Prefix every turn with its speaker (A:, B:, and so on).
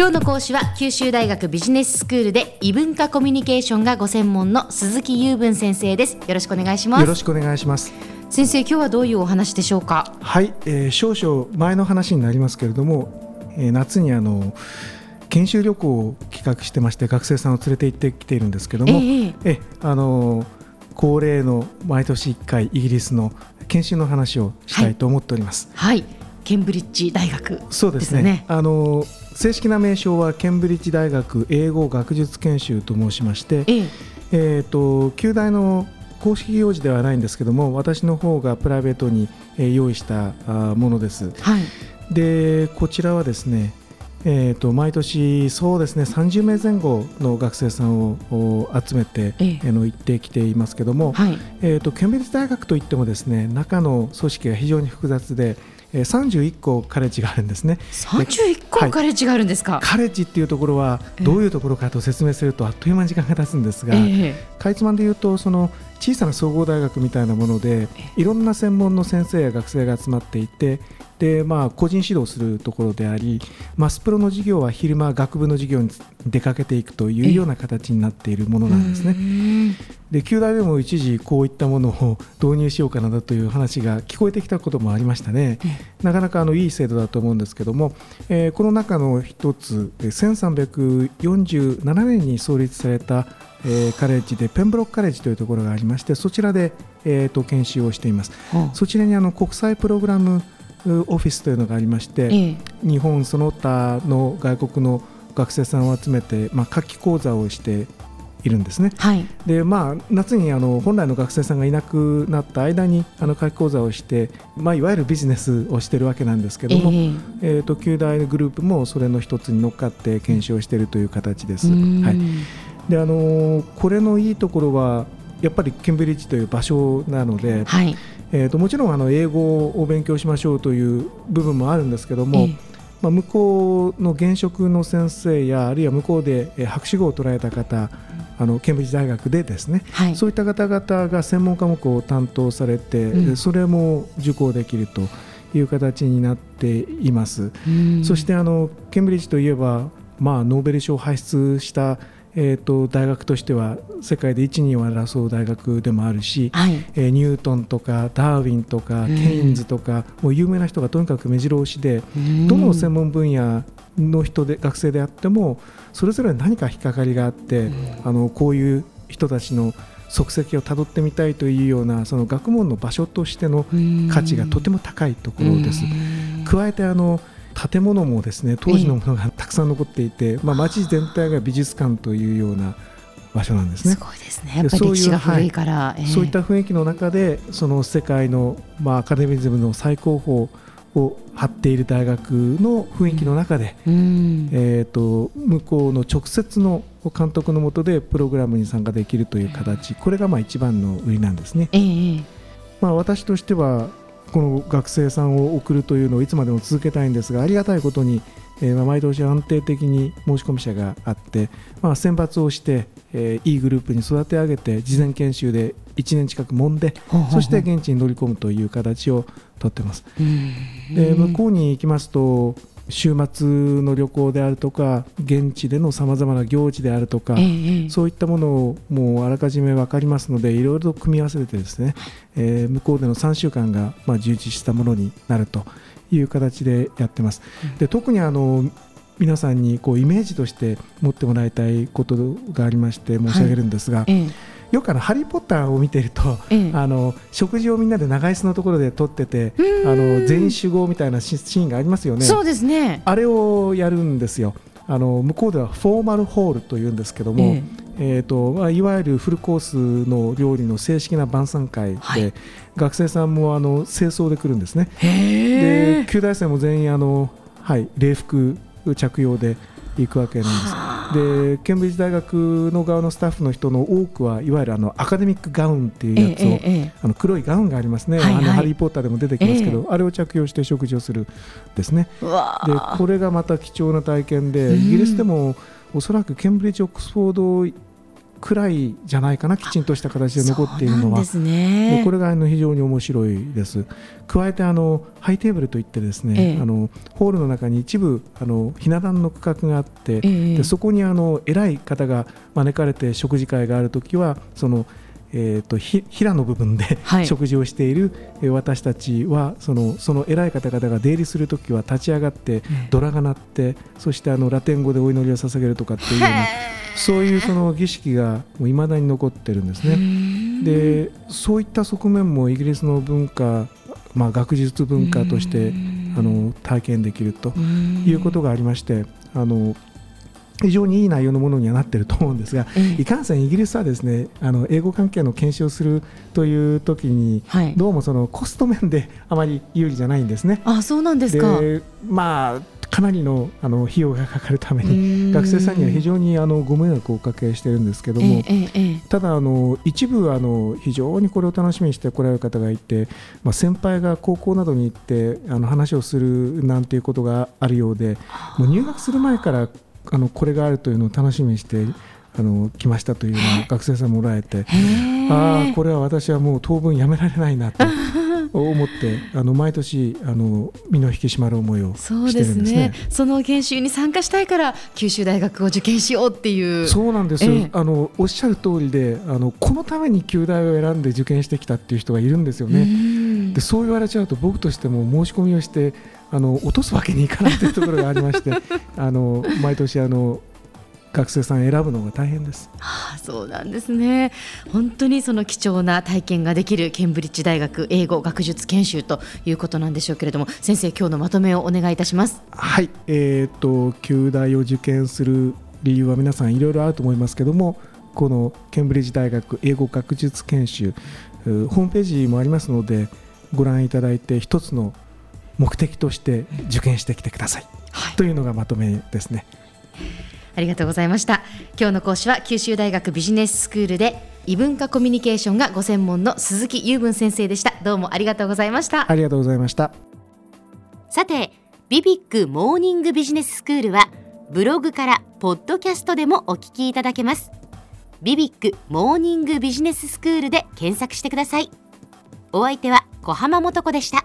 A: 今日の講師は九州大学ビジネススクールで異文化コミュニケーションがご専門の鈴木雄文先生です。よろしくお願いします。
B: よろしくお願いします。
A: 先生今日はどういうお話でしょうか？
B: はい、えー、少々前の話になりますけれども、えー、夏にあの研修旅行を企画してまして学生さんを連れて行ってきているんですけども、えー、えあの恒例の毎年1回イギリスの研修の話をしたいと思っております。
A: はい、はい、ケンブリッジ大学、ね、
B: そうですね。あの正式な名称はケンブリッジ大学英語学術研修と申しまして、えー、えーと旧大の公式行事ではないんですけども私の方がプライベートに用意したものです。はい、でこちらはですねえーと、毎年そうですね30名前後の学生さんを集めて、ええ。の行ってきていますけども、はい、えーと、ケンブリッジ大学といってもですね中の組織が非常に複雑で、えー、31個カレッジがあるんですね。
A: 31個カレッジがあるんですか、はい、
B: カレッジっていうところはどういうところかと説明するとあっという間に時間が経つんですが、えー、かいつまんで言うとその小さな総合大学みたいなものでいろんな専門の先生や学生が集まっていてで、まあ、個人指導するところでありマスプロの授業は昼間学部の授業に出かけていくというような形になっているものなんですね。で旧大でも一時こういったものを導入しようかなという話が聞こえてきたこともありましたね。なかなかあのいい制度だと思うんですけども、えー、この中の一つ1347年に創立されたえー、カレッジでペンブロックカレッジというところがありましてそちらで、えーと、研修をしています、そちらにあの国際プログラムオフィスというのがありまして、えー、日本その他の外国の学生さんを集めて、まあ、夏季講座をしているんですね、はい、でまあ、夏にあの本来の学生さんがいなくなった間にあの夏季講座をして、まあ、いわゆるビジネスをしているわけなんですけども、えー、えーと旧大グループもそれの一つに乗っかって研修をしているという形です。はいであのこれのいいところはやっぱりケンブリッジという場所なので、はい、えーと、もちろんあの英語を勉強しましょうという部分もあるんですけども、えー、まあ、向こうの現職の先生やあるいは向こうで博士号を捉えた方あのケンブリッジ大学でですね、はい、そういった方々が専門科目を担当されて、うん、それも受講できるという形になっています。そしてあのケンブリッジといえば、まあ、ノーベル賞を輩出したえーと、大学としては世界で一二を争う大学でもあるし、はい、えー、ニュートンとかダーウィンとかケインズとか、もう有名な人がとにかく目白押しで、どの専門分野の人で学生であってもそれぞれ何か引っかかりがあって、あのこういう人たちの足跡をたどってみたいというようなその学問の場所としての価値がとても高いところです。加えてあの建物もですね当時のものがたくさん残っていて、まあ、街全体が美術館というような場所なんですね。
A: すごいですね。やっぱり歴史が古いから、
B: はい。えー、そういった雰囲気の中でその世界のまあアカデミズムの最高峰を張っている大学の雰囲気の中で、うん、えーと、向こうの直接の監督のもとでプログラムに参加できるという形、これがまあ一番の売りなんですね。えー、まあ、私としてはこの学生さんを送るというのをいつまでも続けたいんですがありがたいことに、えー、毎年安定的に申し込み者があって、まあ、選抜をして、えー、いいグループに育て上げて事前研修で1年近く揉んでそして現地に乗り込むという形をとってます。で向こうに行きますと週末の旅行であるとか現地でのさまざまな行事であるとか、えそういったものをもうあらかじめ分かりますのでいろいろと組み合わせてですね、えー、向こうでの3週間がまあ充実したものになるという形でやってます。で特にあの皆さんにこうイメージとして持ってもらいたいことがありまして申し上げるんですが、はい。えよくあのハリー・ポッターを見ていると、ええ、あの食事をみんなで長椅子のところで撮っててあの全員集合みたいなシーンがありますよね。
A: そうですね
B: あれをやるんですよ。あの向こうではフォーマルホールというんですけども、ええーとまあ、いわゆるフルコースの料理の正式な晩餐会で、はい、学生さんもあの清掃で来るんですね。で旧大生も全員あの、はい、礼服着用で行くわけなんです。でケンブリッジ大学の側のスタッフの人の多くはいわゆるあのアカデミックガウンっていうやつを、ええあの黒いガウンがありますね、はいはい、あのハリー・ポッターでも出てきますけど、あれを着用して食事をするですね。でこれがまた貴重な体験でイギリスでもおそらくケンブリッジ・オックスフォードくらいじゃないかなきちんとした形で残っているのは。
A: ね、
B: これがあの非常に面白いです。加えてあのハイテーブルといってですね、ええ、あのホールの中に一部あのひな壇の区画があって、え、でそこにあの偉い方が招かれて食事会があるときはそのえーと、ひ平の部分で、はい、食事をしている私たちはそのその偉い方々が出入りするときは立ち上がってドラが鳴って、そしてあのラテン語でお祈りを捧げるとかっていうようなそういうその儀式がいまだに残ってるんですね。でそういった側面もイギリスの文化、まあ、学術文化としてあの体験できるということがありましてあの非常にいい内容のものにはなっていると思うんですが、えいかんせんイギリスはですねあの英語関係の研修をするという時に、はい、どうもそのコスト面であまり有利じゃないんですね。
A: あそうなんですか。
B: まあかなりのあの費用がかかるために学生さんには非常にあのご迷惑をおかけしているんですけども、ええ、ただあの一部あの非常にこれを楽しみにしてこられる方がいて、まあ、先輩が高校などに行ってあの話をするなんていうことがあるようでもう入学する前からあのこれがあるというのを楽しみにしてあの来ましたというような学生さんもおられてああこれは私はもう当分やめられないなと。思ってあの毎年あの身の引き締まる思いをしてるんですね。
A: その研修に参加したいから九州大学を受験しようっていう。
B: そうなんです、えー、あのおっしゃる通りであのこのために旧大を選んで受験してきたっていう人がいるんですよね。でそう言われちゃうと僕としても申し込みをしてあの落とすわけにいかないというところがありまして あの毎年あの学生さん選ぶのが大変です。
A: はあ、そうなんですね。本当にその貴重な体験ができるケンブリッジ大学英語学術研修ということなんでしょうけれども、先生今日のまとめをお願いいたします。
B: はい、えっ、ー、と旧大を受験する理由は皆さんいろいろあると思いますけども、このケンブリッジ大学英語学術研修ホームページもありますのでご覧いただいて一つの目的として受験してきてください、はい、というのがまとめですね。
A: ありがとうございました。今日の講師は九州大学ビジネススクールで異文化コミュニケーションがご専門の鈴木雄文先生でした。どうもありがとうございました。
B: ありがとうございました。
A: さてビビックモーニングビジネススクールはブログからポッドキャストでもお聞きいただけます。ビビックモーニングビジネススクールで検索してください。お相手は小浜もとこでした